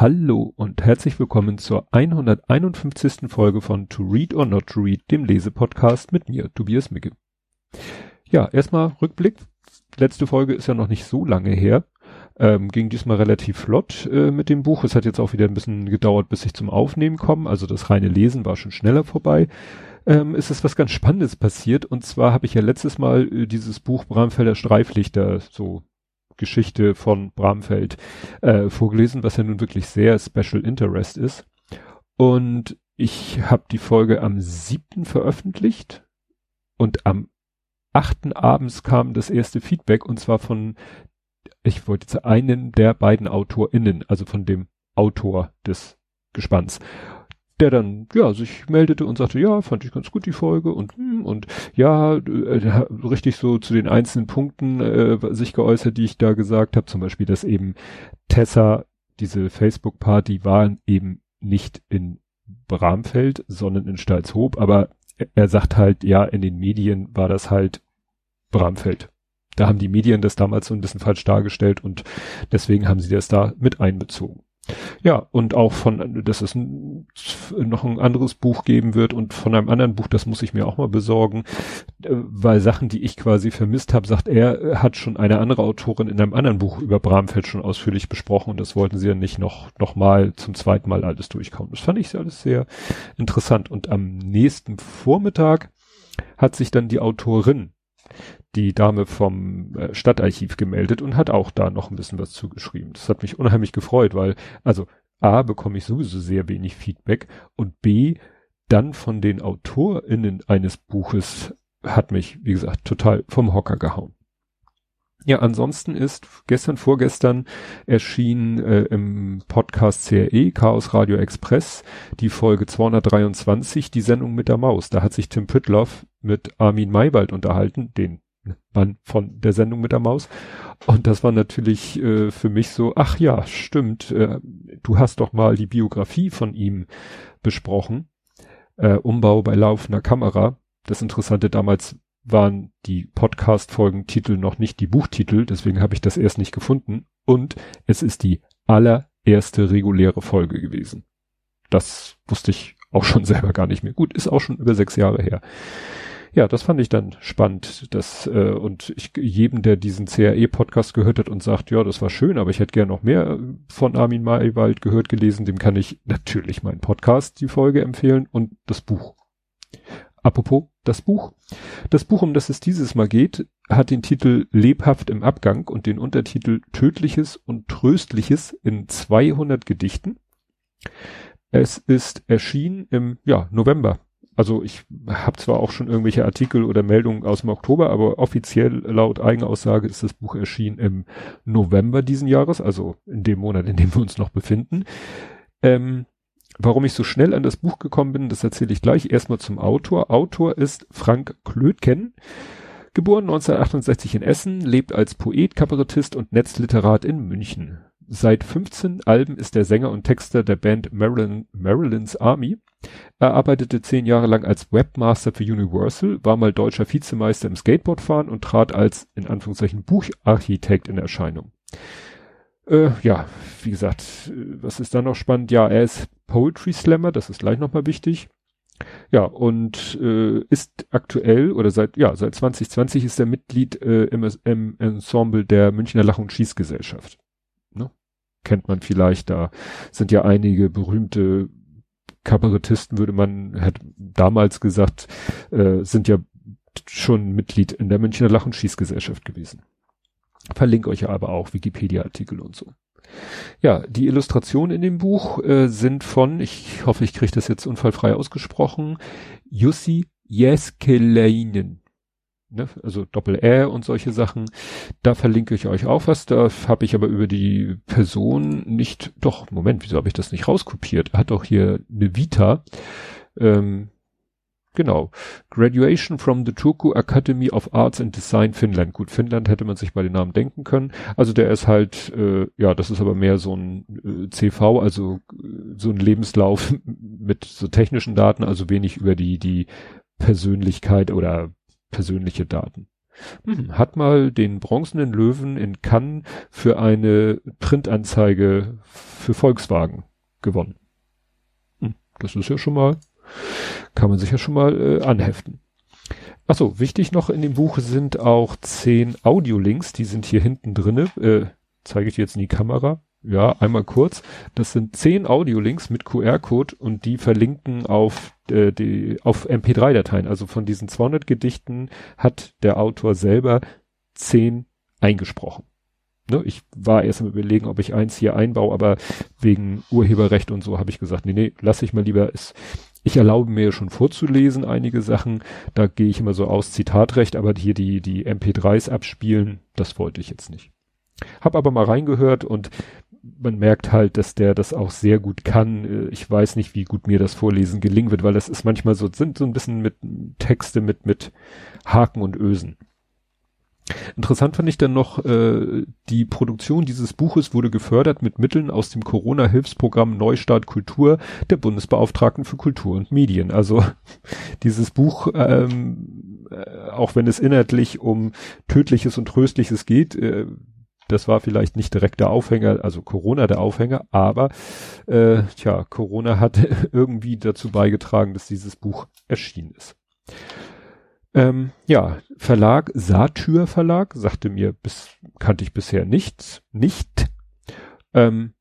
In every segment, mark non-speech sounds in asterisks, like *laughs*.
Hallo und herzlich willkommen zur 151. Folge von To Read or Not to Read, dem Lesepodcast mit mir, Tobias Micke. Ja, erstmal Rückblick. Letzte Folge ist ja noch nicht so lange her. Ähm, ging diesmal relativ flott äh, mit dem Buch. Es hat jetzt auch wieder ein bisschen gedauert, bis ich zum Aufnehmen komme. Also das reine Lesen war schon schneller vorbei. Ähm, ist es was ganz Spannendes passiert. Und zwar habe ich ja letztes Mal äh, dieses Buch Bramfelder Streiflichter so Geschichte von Bramfeld äh, vorgelesen, was ja nun wirklich sehr Special Interest ist. Und ich habe die Folge am siebten veröffentlicht und am achten abends kam das erste Feedback und zwar von, ich wollte jetzt einen der beiden AutorInnen, also von dem Autor des Gespanns der dann ja sich meldete und sagte, ja, fand ich ganz gut die Folge und hm, und ja, äh, richtig so zu den einzelnen Punkten äh, sich geäußert, die ich da gesagt habe, zum Beispiel, dass eben Tessa diese Facebook-Party war eben nicht in Bramfeld, sondern in Stalzhoop, aber er sagt halt, ja, in den Medien war das halt Bramfeld. Da haben die Medien das damals so ein bisschen falsch dargestellt und deswegen haben sie das da mit einbezogen. Ja, und auch von, dass es noch ein anderes Buch geben wird und von einem anderen Buch, das muss ich mir auch mal besorgen, äh, weil Sachen, die ich quasi vermisst habe, sagt er, hat schon eine andere Autorin in einem anderen Buch über Bramfeld schon ausführlich besprochen und das wollten sie ja nicht noch, noch mal zum zweiten Mal alles durchkauen. Das fand ich alles sehr interessant und am nächsten Vormittag hat sich dann die Autorin die Dame vom äh, Stadtarchiv gemeldet und hat auch da noch ein bisschen was zugeschrieben. Das hat mich unheimlich gefreut, weil, also A, bekomme ich sowieso sehr wenig Feedback und B, dann von den AutorInnen eines Buches hat mich, wie gesagt, total vom Hocker gehauen. Ja, ansonsten ist gestern, vorgestern erschien äh, im Podcast CRE, Chaos Radio Express, die Folge 223, die Sendung mit der Maus. Da hat sich Tim Püttloff mit Armin Maywald unterhalten, den von der Sendung mit der Maus. Und das war natürlich äh, für mich so, ach ja, stimmt, äh, du hast doch mal die Biografie von ihm besprochen. Äh, Umbau bei laufender Kamera. Das Interessante damals waren die Podcast-Folgentitel noch nicht die Buchtitel, deswegen habe ich das erst nicht gefunden. Und es ist die allererste reguläre Folge gewesen. Das wusste ich auch schon *laughs* selber gar nicht mehr. Gut, ist auch schon über sechs Jahre her ja, das fand ich dann spannend. Das, äh, und ich, jedem, der diesen CRE-Podcast gehört hat und sagt, ja, das war schön, aber ich hätte gern noch mehr von Armin Maywald gehört, gelesen, dem kann ich natürlich meinen Podcast, die Folge empfehlen und das Buch. Apropos das Buch. Das Buch, um das es dieses Mal geht, hat den Titel Lebhaft im Abgang und den Untertitel Tödliches und Tröstliches in 200 Gedichten. Es ist erschienen im ja, November also ich habe zwar auch schon irgendwelche Artikel oder Meldungen aus dem Oktober, aber offiziell laut Eigenaussage ist das Buch erschienen im November diesen Jahres, also in dem Monat, in dem wir uns noch befinden. Ähm, warum ich so schnell an das Buch gekommen bin, das erzähle ich gleich. Erstmal zum Autor. Autor ist Frank Klötken. Geboren 1968 in Essen, lebt als Poet, Kabarettist und Netzliterat in München. Seit 15 Alben ist er Sänger und Texter der Band Marilyn, Marilyn's Army. Er arbeitete zehn Jahre lang als Webmaster für Universal, war mal deutscher Vizemeister im Skateboardfahren und trat als, in Anführungszeichen, Bucharchitekt in Erscheinung. Äh, ja, wie gesagt, was ist da noch spannend? Ja, er ist Poetry Slammer, das ist gleich nochmal wichtig. Ja, und äh, ist aktuell oder seit ja seit 2020 ist er Mitglied äh, im, im Ensemble der Münchner Lach- und Schießgesellschaft kennt man vielleicht, da sind ja einige berühmte Kabarettisten, würde man, hat damals gesagt, äh, sind ja schon Mitglied in der Münchner Lach- und Schießgesellschaft gewesen. Verlinke euch aber auch Wikipedia-Artikel und so. Ja, die Illustrationen in dem Buch äh, sind von, ich hoffe, ich kriege das jetzt unfallfrei ausgesprochen, Jussi Jeskeleinen ne, also Doppel-R und solche Sachen. Da verlinke ich euch auch was. Da habe ich aber über die Person nicht, doch, Moment, wieso habe ich das nicht rauskopiert? Er hat doch hier eine Vita. Ähm, genau. Graduation from the Turku Academy of Arts and Design Finnland. Gut, Finnland hätte man sich bei den Namen denken können. Also der ist halt, äh, ja, das ist aber mehr so ein äh, CV, also äh, so ein Lebenslauf *laughs* mit so technischen Daten, also wenig über die, die Persönlichkeit oder persönliche Daten. hm, hat mal den bronzenen Löwen in Cannes für eine Printanzeige für Volkswagen gewonnen. Hm, das ist ja schon mal, kann man sich ja schon mal äh, anheften. Achso, wichtig noch in dem Buch sind auch zehn Audiolinks, die sind hier hinten drinne. Äh, zeige ich jetzt in die Kamera. Ja, einmal kurz. Das sind zehn Audiolinks mit QR-Code und die verlinken auf äh, die auf MP3-Dateien. Also von diesen 200 Gedichten hat der Autor selber zehn eingesprochen. Ne, ich war erst am überlegen, ob ich eins hier einbaue, aber wegen Urheberrecht und so habe ich gesagt, nee, nee, lass ich mal lieber. Es, ich erlaube mir schon vorzulesen einige Sachen. Da gehe ich immer so aus Zitatrecht, aber hier die die MP3s abspielen, das wollte ich jetzt nicht. Hab aber mal reingehört und man merkt halt, dass der das auch sehr gut kann. Äh, ich weiß nicht, wie gut mir das Vorlesen gelingen wird, weil das ist manchmal so, sind so ein bisschen mit Texte mit, mit Haken und Ösen. Interessant fand ich dann noch, äh, die Produktion dieses Buches wurde gefördert mit Mitteln aus dem Corona-Hilfsprogramm Neustart Kultur der Bundesbeauftragten für Kultur und Medien. Also *laughs* dieses Buch, ähm, äh, auch wenn es inhaltlich um Tödliches und Tröstliches geht, äh, das war vielleicht nicht direkt der Aufhänger, also Corona der Aufhänger, aber äh, tja, Corona hat *laughs* irgendwie dazu beigetragen, dass dieses Buch erschienen ist. Ähm, ja, Verlag, Satyr Verlag, sagte mir, bis, kannte ich bisher nichts, nicht. Ähm,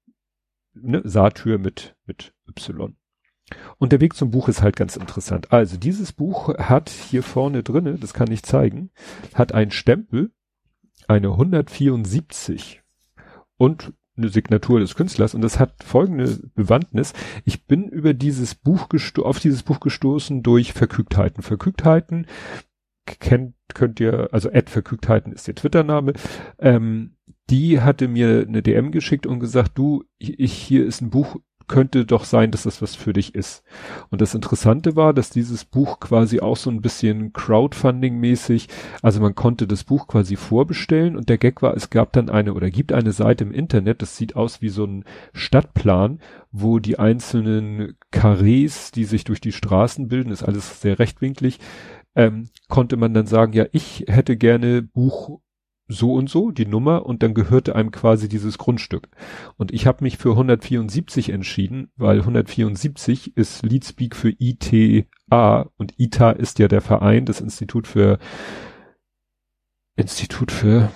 ne, Satyr mit, mit Y. Und der Weg zum Buch ist halt ganz interessant. Also dieses Buch hat hier vorne drinne, das kann ich zeigen, hat einen Stempel eine 174 und eine Signatur des Künstlers und das hat folgende Bewandtnis. Ich bin über dieses Buch auf dieses Buch gestoßen durch Verkügtheiten. Verkügtheiten kennt, könnt ihr, also Ed Verkügtheiten ist der Twitter-Name. Ähm, die hatte mir eine DM geschickt und gesagt, du, ich, hier ist ein Buch könnte doch sein, dass das was für dich ist. Und das Interessante war, dass dieses Buch quasi auch so ein bisschen Crowdfunding-mäßig, also man konnte das Buch quasi vorbestellen und der Gag war, es gab dann eine oder gibt eine Seite im Internet, das sieht aus wie so ein Stadtplan, wo die einzelnen Karrees, die sich durch die Straßen bilden, ist alles sehr rechtwinklig, ähm, konnte man dann sagen, ja, ich hätte gerne Buch so und so, die Nummer, und dann gehörte einem quasi dieses Grundstück. Und ich habe mich für 174 entschieden, weil 174 ist Leadspeak für ITA und ITA ist ja der Verein, das Institut für Institut für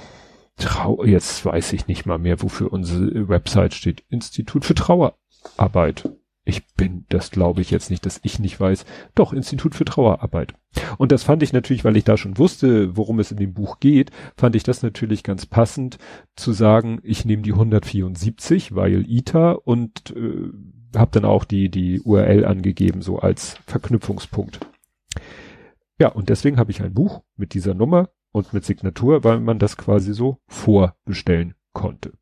Trau, jetzt weiß ich nicht mal mehr, wofür unsere Website steht. Institut für Trauerarbeit. Ich bin, das glaube ich jetzt nicht, dass ich nicht weiß. Doch, Institut für Trauerarbeit. Und das fand ich natürlich, weil ich da schon wusste, worum es in dem Buch geht, fand ich das natürlich ganz passend zu sagen, ich nehme die 174, weil ITA und äh, habe dann auch die, die URL angegeben, so als Verknüpfungspunkt. Ja, und deswegen habe ich ein Buch mit dieser Nummer und mit Signatur, weil man das quasi so vorbestellen konnte.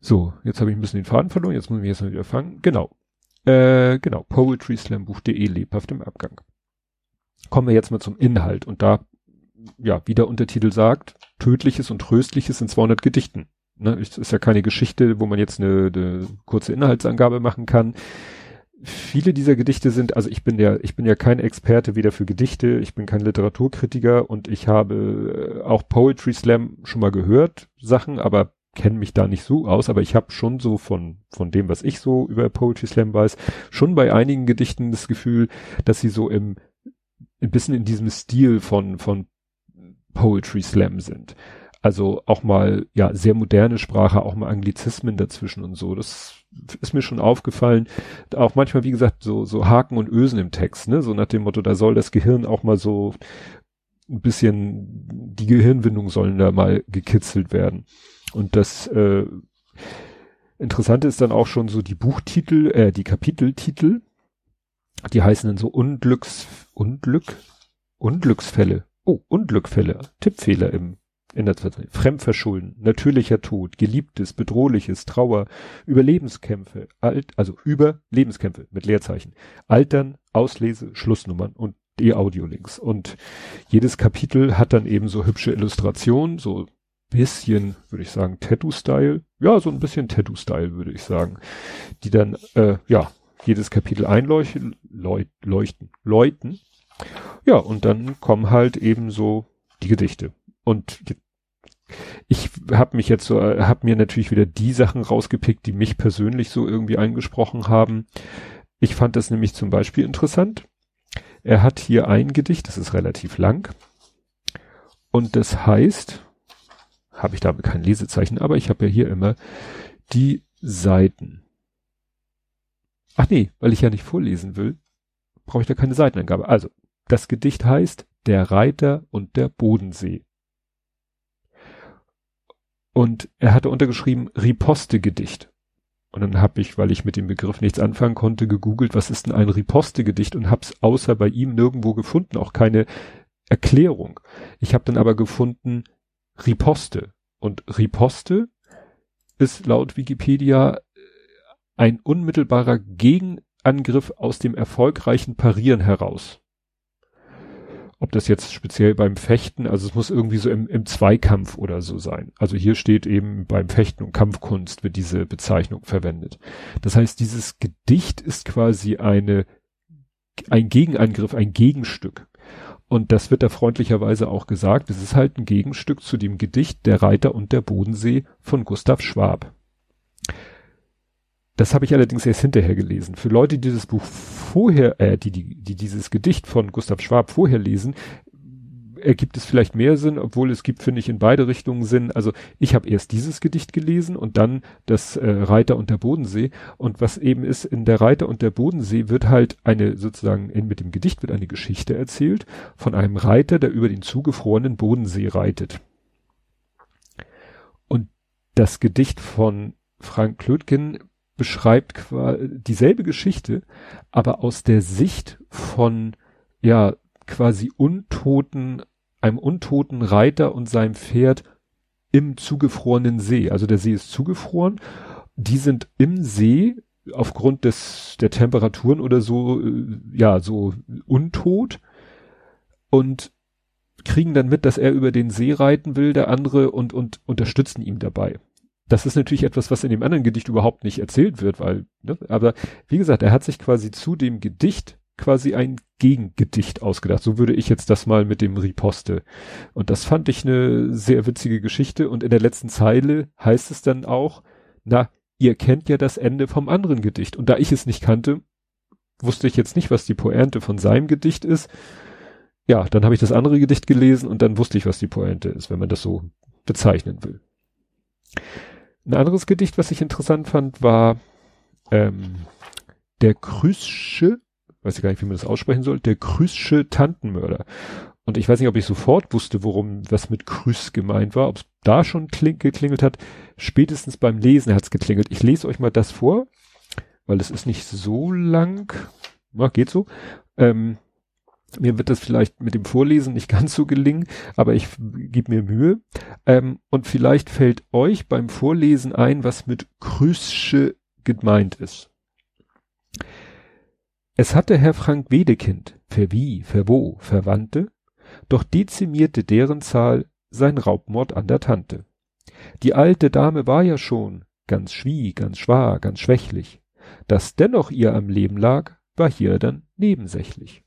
So, jetzt habe ich ein bisschen den Faden verloren, jetzt muss ich mich jetzt mal wieder fangen. Genau. Äh, genau, poetryslambuch.de lebhaft im Abgang. Kommen wir jetzt mal zum Inhalt und da, ja, wie der Untertitel sagt, tödliches und tröstliches in 200 Gedichten. Ne, ist ja keine Geschichte, wo man jetzt eine, eine kurze Inhaltsangabe machen kann. Viele dieser Gedichte sind, also ich bin ja, ich bin ja kein Experte weder für Gedichte, ich bin kein Literaturkritiker und ich habe äh, auch Poetry Slam schon mal gehört, Sachen, aber kenne mich da nicht so aus, aber ich habe schon so von, von dem, was ich so über Poetry Slam weiß, schon bei einigen Gedichten das Gefühl, dass sie so im, ein bisschen in diesem Stil von, von Poetry Slam sind. Also auch mal, ja, sehr moderne Sprache, auch mal Anglizismen dazwischen und so. Das ist mir schon aufgefallen. Auch manchmal, wie gesagt, so, so Haken und Ösen im Text, ne? So nach dem Motto, da soll das Gehirn auch mal so ein bisschen, die Gehirnwindung sollen da mal gekitzelt werden. Und das äh, Interessante ist dann auch schon so die Buchtitel, äh, die Kapiteltitel, die heißen dann so Unglücks, Unglück, Unglücksfälle. Oh, Unglückfälle, Tippfehler im in der Zeit. Fremdverschulden, natürlicher Tod, Geliebtes, Bedrohliches, Trauer, Überlebenskämpfe, alt, also Überlebenskämpfe mit Leerzeichen, Altern, Auslese, Schlussnummern und die Audiolinks. Und jedes Kapitel hat dann eben so hübsche Illustrationen, so bisschen, würde ich sagen, Tattoo-Style. Ja, so ein bisschen Tattoo-Style, würde ich sagen. Die dann, äh, ja, jedes Kapitel einleuchten, leuchten, leuchten. Ja, und dann kommen halt eben so die Gedichte. Und ich habe mich jetzt so, habe mir natürlich wieder die Sachen rausgepickt, die mich persönlich so irgendwie eingesprochen haben. Ich fand das nämlich zum Beispiel interessant. Er hat hier ein Gedicht, das ist relativ lang. Und das heißt, habe ich da kein Lesezeichen, aber ich habe ja hier immer die Seiten. Ach nee, weil ich ja nicht vorlesen will, brauche ich da keine Seitenangabe. Also, das Gedicht heißt Der Reiter und der Bodensee. Und er hatte untergeschrieben Riposte-Gedicht. Und dann habe ich, weil ich mit dem Begriff nichts anfangen konnte, gegoogelt, was ist denn ein Riposte-Gedicht und hab's außer bei ihm nirgendwo gefunden, auch keine Erklärung. Ich habe dann aber gefunden Riposte. Und Riposte ist laut Wikipedia ein unmittelbarer Gegenangriff aus dem erfolgreichen Parieren heraus ob das jetzt speziell beim Fechten, also es muss irgendwie so im, im Zweikampf oder so sein. Also hier steht eben beim Fechten und Kampfkunst wird diese Bezeichnung verwendet. Das heißt, dieses Gedicht ist quasi eine, ein Gegenangriff, ein Gegenstück. Und das wird da freundlicherweise auch gesagt. Es ist halt ein Gegenstück zu dem Gedicht Der Reiter und der Bodensee von Gustav Schwab. Das habe ich allerdings erst hinterher gelesen. Für Leute, die dieses Buch vorher, äh, die, die, die dieses Gedicht von Gustav Schwab vorher lesen, ergibt es vielleicht mehr Sinn, obwohl es gibt, finde ich, in beide Richtungen Sinn. Also ich habe erst dieses Gedicht gelesen und dann das äh, Reiter und der Bodensee. Und was eben ist, in der Reiter und der Bodensee wird halt eine, sozusagen, in, mit dem Gedicht wird eine Geschichte erzählt von einem Reiter, der über den zugefrorenen Bodensee reitet. Und das Gedicht von Frank Klötgen beschreibt dieselbe Geschichte, aber aus der Sicht von, ja, quasi untoten, einem untoten Reiter und seinem Pferd im zugefrorenen See. Also der See ist zugefroren. Die sind im See aufgrund des, der Temperaturen oder so, äh, ja, so untot und kriegen dann mit, dass er über den See reiten will, der andere und, und unterstützen ihm dabei das ist natürlich etwas, was in dem anderen Gedicht überhaupt nicht erzählt wird, weil, ne, aber wie gesagt, er hat sich quasi zu dem Gedicht quasi ein Gegengedicht ausgedacht. So würde ich jetzt das mal mit dem Riposte. Und das fand ich eine sehr witzige Geschichte. Und in der letzten Zeile heißt es dann auch, na, ihr kennt ja das Ende vom anderen Gedicht. Und da ich es nicht kannte, wusste ich jetzt nicht, was die Pointe von seinem Gedicht ist. Ja, dann habe ich das andere Gedicht gelesen und dann wusste ich, was die Pointe ist, wenn man das so bezeichnen will. Ein anderes Gedicht, was ich interessant fand, war ähm, der Krüsche, weiß ich gar nicht, wie man das aussprechen soll, der Krüsche Tantenmörder. Und ich weiß nicht, ob ich sofort wusste, worum was mit Krüß gemeint war, ob es da schon geklingelt hat. Spätestens beim Lesen hat es geklingelt. Ich lese euch mal das vor, weil es ist nicht so lang. Na, geht so. Ähm, mir wird das vielleicht mit dem Vorlesen nicht *laughs* ganz so gelingen, aber ich gebe mir Mühe. Ähm, und vielleicht fällt euch beim Vorlesen ein, was mit Krüsche gemeint ist. Es hatte Herr Frank Wedekind, verwie, verwo, Verwandte, doch dezimierte deren Zahl sein Raubmord an der Tante. Die alte Dame war ja schon ganz schwie, ganz schwar, ganz schwächlich. Dass dennoch ihr am Leben lag, war hier dann nebensächlich.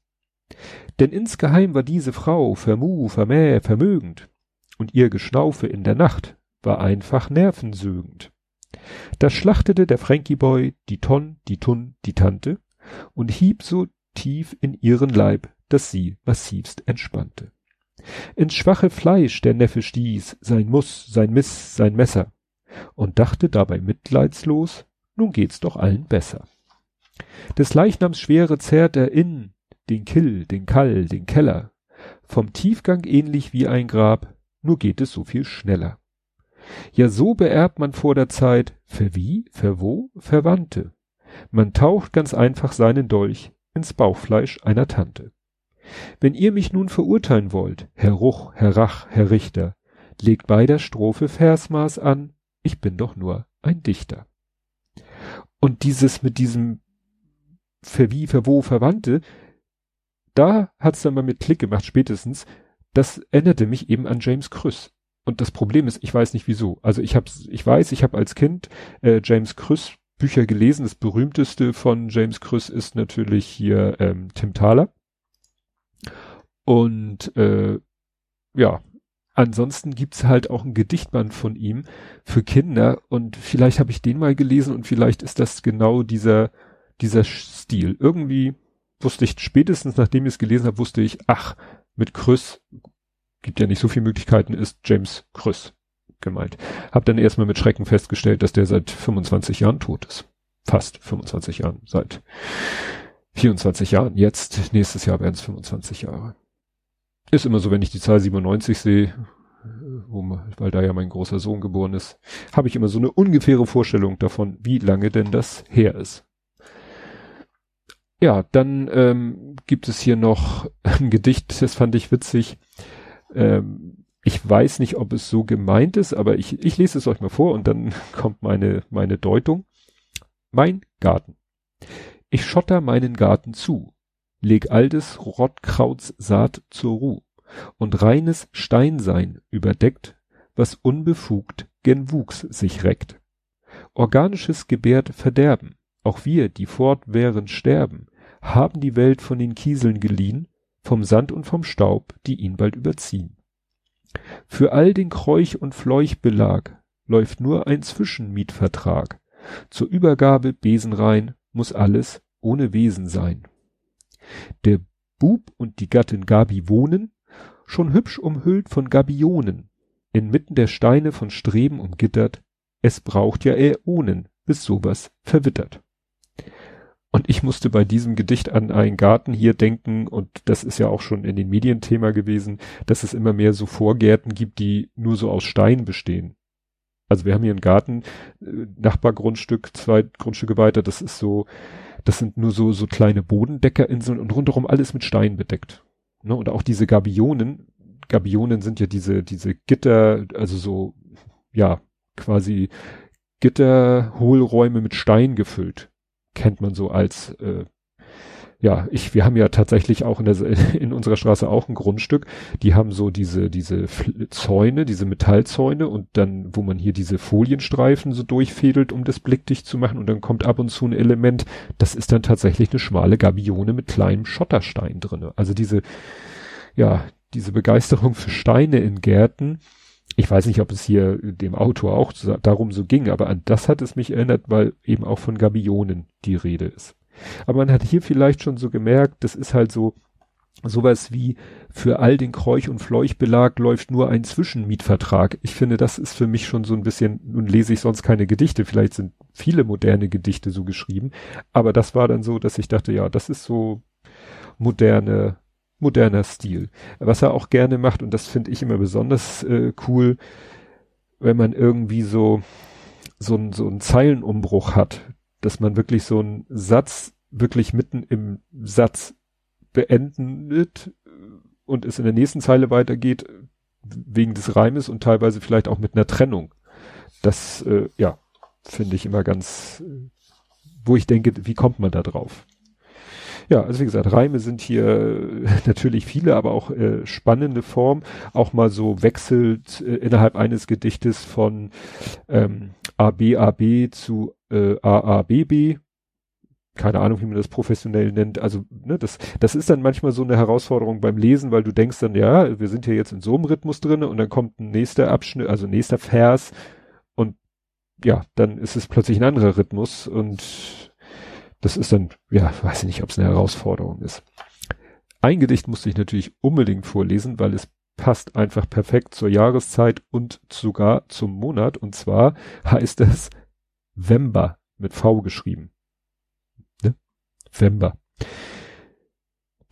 Denn insgeheim war diese Frau vermu, vermäh, vermögend, und ihr Geschnaufe in der Nacht war einfach nervensögend. Da schlachtete der Frankie-Boy die Ton, die Tun, die Tante und hieb so tief in ihren Leib, dass sie massivst entspannte. Ins schwache Fleisch der Neffe stieß sein Muss, sein Miss, sein Messer und dachte dabei mitleidslos, nun geht's doch allen besser. Des Leichnams Schwere zerrt er in, den Kill, den Kall, den Keller. Vom Tiefgang ähnlich wie ein Grab, nur geht es so viel schneller. Ja, so beerbt man vor der Zeit, für wie, für wo, Verwandte. Man taucht ganz einfach seinen Dolch ins Bauchfleisch einer Tante. Wenn ihr mich nun verurteilen wollt, Herr Ruch, Herr Rach, Herr Richter, legt bei der Strophe Versmaß an, ich bin doch nur ein Dichter. Und dieses mit diesem für wie, für wo Verwandte, da hat's dann mal mit Klick gemacht, spätestens. Das erinnerte mich eben an James Krüss. Und das Problem ist, ich weiß nicht wieso. Also ich hab's, ich weiß, ich habe als Kind äh, James Krüss Bücher gelesen. Das berühmteste von James Krüss ist natürlich hier ähm, Tim Thaler. Und äh, ja, ansonsten gibt's halt auch ein Gedichtband von ihm für Kinder und vielleicht habe ich den mal gelesen und vielleicht ist das genau dieser, dieser Stil. Irgendwie wusste ich spätestens, nachdem ich es gelesen habe, wusste ich, ach, mit Krüss gibt ja nicht so viele Möglichkeiten, ist James Krüss gemeint. Hab dann erstmal mit Schrecken festgestellt, dass der seit 25 Jahren tot ist. Fast 25 Jahren, seit 24 Jahren. Jetzt, nächstes Jahr werden es 25 Jahre. Ist immer so, wenn ich die Zahl 97 sehe, wo, weil da ja mein großer Sohn geboren ist, habe ich immer so eine ungefähre Vorstellung davon, wie lange denn das her ist. Ja, dann ähm, gibt es hier noch ein Gedicht, das fand ich witzig. Ähm, ich weiß nicht, ob es so gemeint ist, aber ich, ich lese es euch mal vor und dann *laughs* kommt meine, meine Deutung. Mein Garten. Ich schotter meinen Garten zu, leg altes Rottkrauts Saat zur Ruh und reines Steinsein überdeckt, was unbefugt gen Wuchs sich reckt. Organisches gebärt Verderben, auch wir, die fortwährend sterben, haben die Welt von den Kieseln geliehen, vom Sand und vom Staub, die ihn bald überziehen. Für all den Kräuch und Fleuchbelag läuft nur ein Zwischenmietvertrag. Zur Übergabe besenrein muss alles ohne Wesen sein. Der Bub und die Gattin Gabi wohnen, schon hübsch umhüllt von Gabionen, inmitten der Steine von Streben umgittert, es braucht ja Äonen, bis sowas verwittert. Und ich musste bei diesem Gedicht an einen Garten hier denken, und das ist ja auch schon in den Medien Thema gewesen, dass es immer mehr so Vorgärten gibt, die nur so aus Stein bestehen. Also wir haben hier einen Garten, äh, Nachbargrundstück, zwei Grundstücke weiter, das ist so, das sind nur so, so kleine Bodendeckerinseln und rundherum alles mit Stein bedeckt. Ne? Und auch diese Gabionen, Gabionen sind ja diese, diese Gitter, also so, ja, quasi Gitterhohlräume mit Stein gefüllt kennt man so als äh, ja, ich, wir haben ja tatsächlich auch in, der, *laughs* in unserer Straße auch ein Grundstück. Die haben so diese, diese Zäune, diese Metallzäune und dann, wo man hier diese Folienstreifen so durchfädelt, um das blickdicht zu machen und dann kommt ab und zu ein Element, das ist dann tatsächlich eine schmale Gabione mit kleinem Schotterstein drinne. Also diese, ja, diese Begeisterung für Steine in Gärten, ich weiß nicht, ob es hier dem Autor auch darum so ging, aber an das hat es mich erinnert, weil eben auch von Gabionen die Rede ist. Aber man hat hier vielleicht schon so gemerkt, das ist halt so sowas wie für all den Kräuch- und Fleuchbelag läuft nur ein Zwischenmietvertrag. Ich finde, das ist für mich schon so ein bisschen, nun lese ich sonst keine Gedichte, vielleicht sind viele moderne Gedichte so geschrieben, aber das war dann so, dass ich dachte, ja, das ist so moderne moderner Stil. Was er auch gerne macht, und das finde ich immer besonders äh, cool, wenn man irgendwie so, so, ein, so einen Zeilenumbruch hat, dass man wirklich so einen Satz wirklich mitten im Satz beendet und es in der nächsten Zeile weitergeht, wegen des Reimes und teilweise vielleicht auch mit einer Trennung. Das, äh, ja, finde ich immer ganz, äh, wo ich denke, wie kommt man da drauf? Ja, also wie gesagt, Reime sind hier äh, *laughs* natürlich viele, aber auch äh, spannende Form. Auch mal so wechselt äh, innerhalb eines Gedichtes von ähm, ABAB zu äh, AABB. Keine Ahnung, wie man das professionell nennt. Also, ne, das, das ist dann manchmal so eine Herausforderung beim Lesen, weil du denkst dann, ja, wir sind hier jetzt in so einem Rhythmus drinne und dann kommt ein nächster Abschnitt, also nächster Vers und ja, dann ist es plötzlich ein anderer Rhythmus und das ist dann, ja, weiß ich nicht, ob es eine Herausforderung ist. Ein Gedicht musste ich natürlich unbedingt vorlesen, weil es passt einfach perfekt zur Jahreszeit und sogar zum Monat. Und zwar heißt es Vember mit V geschrieben. Ne? Vember.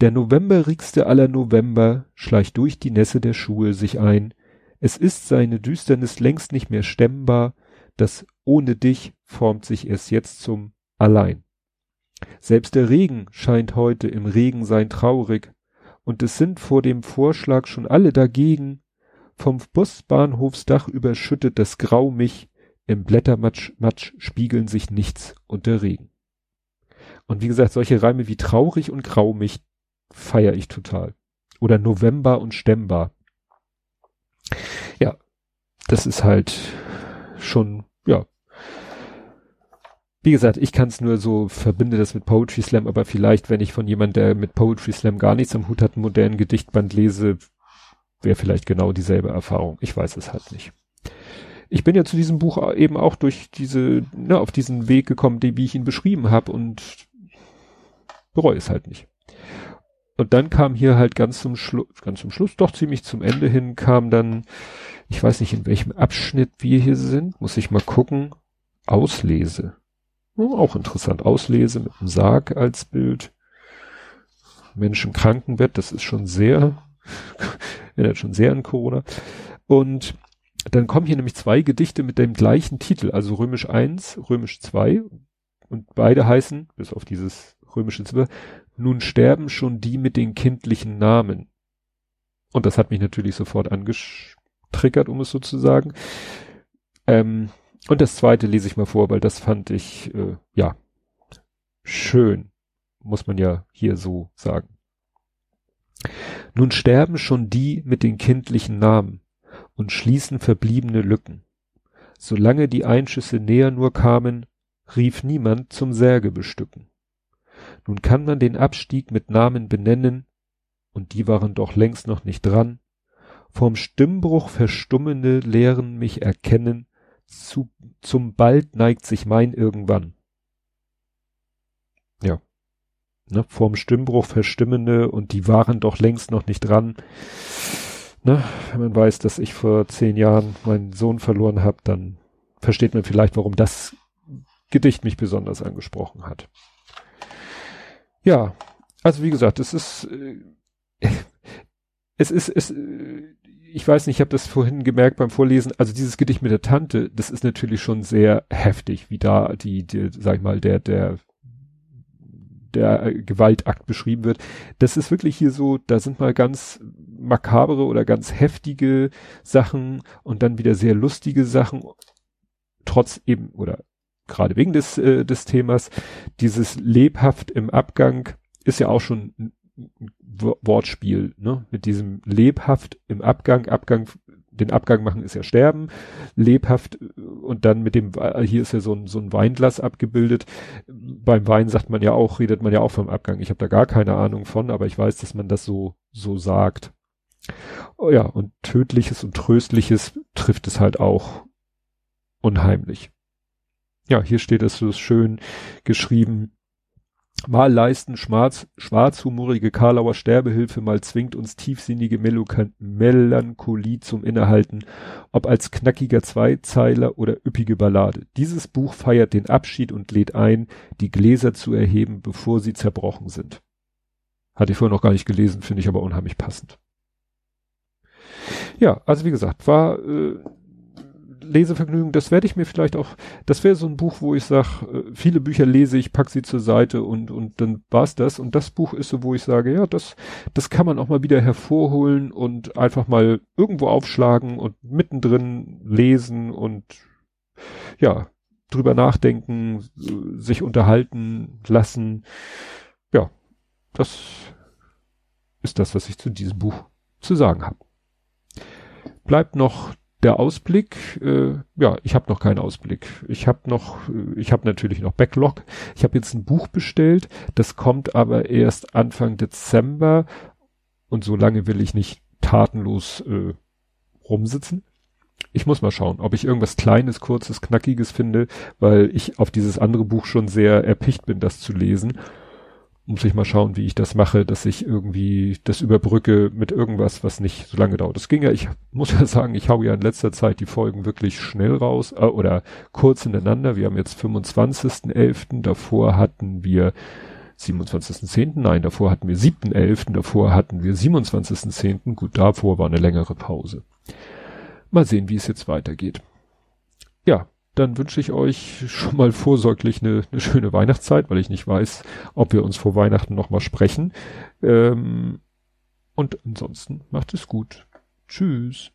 Der novemberigste aller November schleicht durch die Nässe der Schuhe sich ein. Es ist seine Düsternis längst nicht mehr stemmbar. Das ohne dich formt sich erst jetzt zum Allein. Selbst der Regen scheint heute im Regen sein traurig, und es sind vor dem Vorschlag schon alle dagegen. Vom Busbahnhofsdach überschüttet das Grau mich, im Blättermatsch Matsch spiegeln sich nichts und der Regen. Und wie gesagt, solche Reime wie traurig und grau mich feiere ich total. Oder November und stemmbar. Ja, das ist halt schon, ja, wie gesagt, ich kann es nur so, verbinde das mit Poetry Slam, aber vielleicht, wenn ich von jemand, der mit Poetry Slam gar nichts am Hut hat, einen modernen Gedichtband lese, wäre vielleicht genau dieselbe Erfahrung. Ich weiß es halt nicht. Ich bin ja zu diesem Buch eben auch durch diese, ne, auf diesen Weg gekommen, die, wie ich ihn beschrieben habe und bereue es halt nicht. Und dann kam hier halt ganz zum Schluss, ganz zum Schluss, doch ziemlich zum Ende hin, kam dann, ich weiß nicht, in welchem Abschnitt wir hier sind, muss ich mal gucken, Auslese. Oh, auch interessant, Auslese mit einem Sarg als Bild. Mensch im Krankenbett, das ist schon sehr, *laughs* erinnert schon sehr an Corona. Und dann kommen hier nämlich zwei Gedichte mit dem gleichen Titel, also Römisch 1, Römisch 2. Und beide heißen, bis auf dieses römische Ziffer, nun sterben schon die mit den kindlichen Namen. Und das hat mich natürlich sofort angetriggert, um es so zu sagen. Ähm, und das zweite lese ich mal vor, weil das fand ich, äh, ja, schön, muss man ja hier so sagen. Nun sterben schon die mit den kindlichen Namen und schließen verbliebene Lücken. Solange die Einschüsse näher nur kamen, rief niemand zum Särge bestücken. Nun kann man den Abstieg mit Namen benennen, und die waren doch längst noch nicht dran. Vorm Stimmbruch verstummende lehren mich erkennen, zu, zum bald neigt sich mein irgendwann. Ja. Ne, vorm Stimmbruch verstimmende und die waren doch längst noch nicht dran. Ne, wenn man weiß, dass ich vor zehn Jahren meinen Sohn verloren habe, dann versteht man vielleicht, warum das Gedicht mich besonders angesprochen hat. Ja, also wie gesagt, es ist, äh, *laughs* es ist, es, äh, ich weiß nicht, ich habe das vorhin gemerkt beim Vorlesen, also dieses Gedicht mit der Tante, das ist natürlich schon sehr heftig, wie da die, die sag ich mal, der, der, der Gewaltakt beschrieben wird. Das ist wirklich hier so, da sind mal ganz makabere oder ganz heftige Sachen und dann wieder sehr lustige Sachen, trotz eben, oder gerade wegen des, äh, des Themas, dieses lebhaft im Abgang ist ja auch schon ein Wortspiel, ne? Mit diesem lebhaft im Abgang, Abgang, den Abgang machen ist ja sterben, lebhaft und dann mit dem, hier ist ja so ein, so ein Weinglas abgebildet. Beim Wein sagt man ja auch, redet man ja auch vom Abgang. Ich habe da gar keine Ahnung von, aber ich weiß, dass man das so, so sagt. Oh ja, und tödliches und tröstliches trifft es halt auch unheimlich ja, hier steht es so schön geschrieben. Mal leisten schwarz, schwarzhumorige Karlauer Sterbehilfe, mal zwingt uns tiefsinnige Melancholie zum Innehalten, ob als knackiger Zweizeiler oder üppige Ballade. Dieses Buch feiert den Abschied und lädt ein, die Gläser zu erheben, bevor sie zerbrochen sind. Hatte ich vorher noch gar nicht gelesen, finde ich aber unheimlich passend. Ja, also wie gesagt, war äh, Lesevergnügen, das werde ich mir vielleicht auch, das wäre so ein Buch, wo ich sage, äh, viele Bücher lese ich, pack sie zur Seite und, und dann war's das. Und das Buch ist so, wo ich sage, ja, das, das kann man auch mal wieder hervorholen und einfach mal irgendwo aufschlagen und mittendrin lesen und ja, drüber nachdenken, sich unterhalten lassen. Ja, das ist das, was ich zu diesem Buch zu sagen habe. Bleibt noch der Ausblick, äh, ja, ich habe noch keinen Ausblick. Ich habe noch, äh, ich habe natürlich noch Backlog. Ich habe jetzt ein Buch bestellt, das kommt aber erst Anfang Dezember und so lange will ich nicht tatenlos äh, rumsitzen. Ich muss mal schauen, ob ich irgendwas Kleines, Kurzes, Knackiges finde, weil ich auf dieses andere Buch schon sehr erpicht bin, das zu lesen muss ich mal schauen, wie ich das mache, dass ich irgendwie das überbrücke mit irgendwas, was nicht so lange dauert. Das ging ja, ich muss ja sagen, ich hau ja in letzter Zeit die Folgen wirklich schnell raus äh, oder kurz hintereinander. Wir haben jetzt 25.11., davor hatten wir 27.10., nein, davor hatten wir 7.11., davor hatten wir 27.10., gut, davor war eine längere Pause. Mal sehen, wie es jetzt weitergeht. Ja, dann wünsche ich euch schon mal vorsorglich eine, eine, schöne Weihnachtszeit, weil ich nicht weiß, ob wir uns vor Weihnachten nochmal sprechen. Ähm, und ansonsten macht es gut. Tschüss.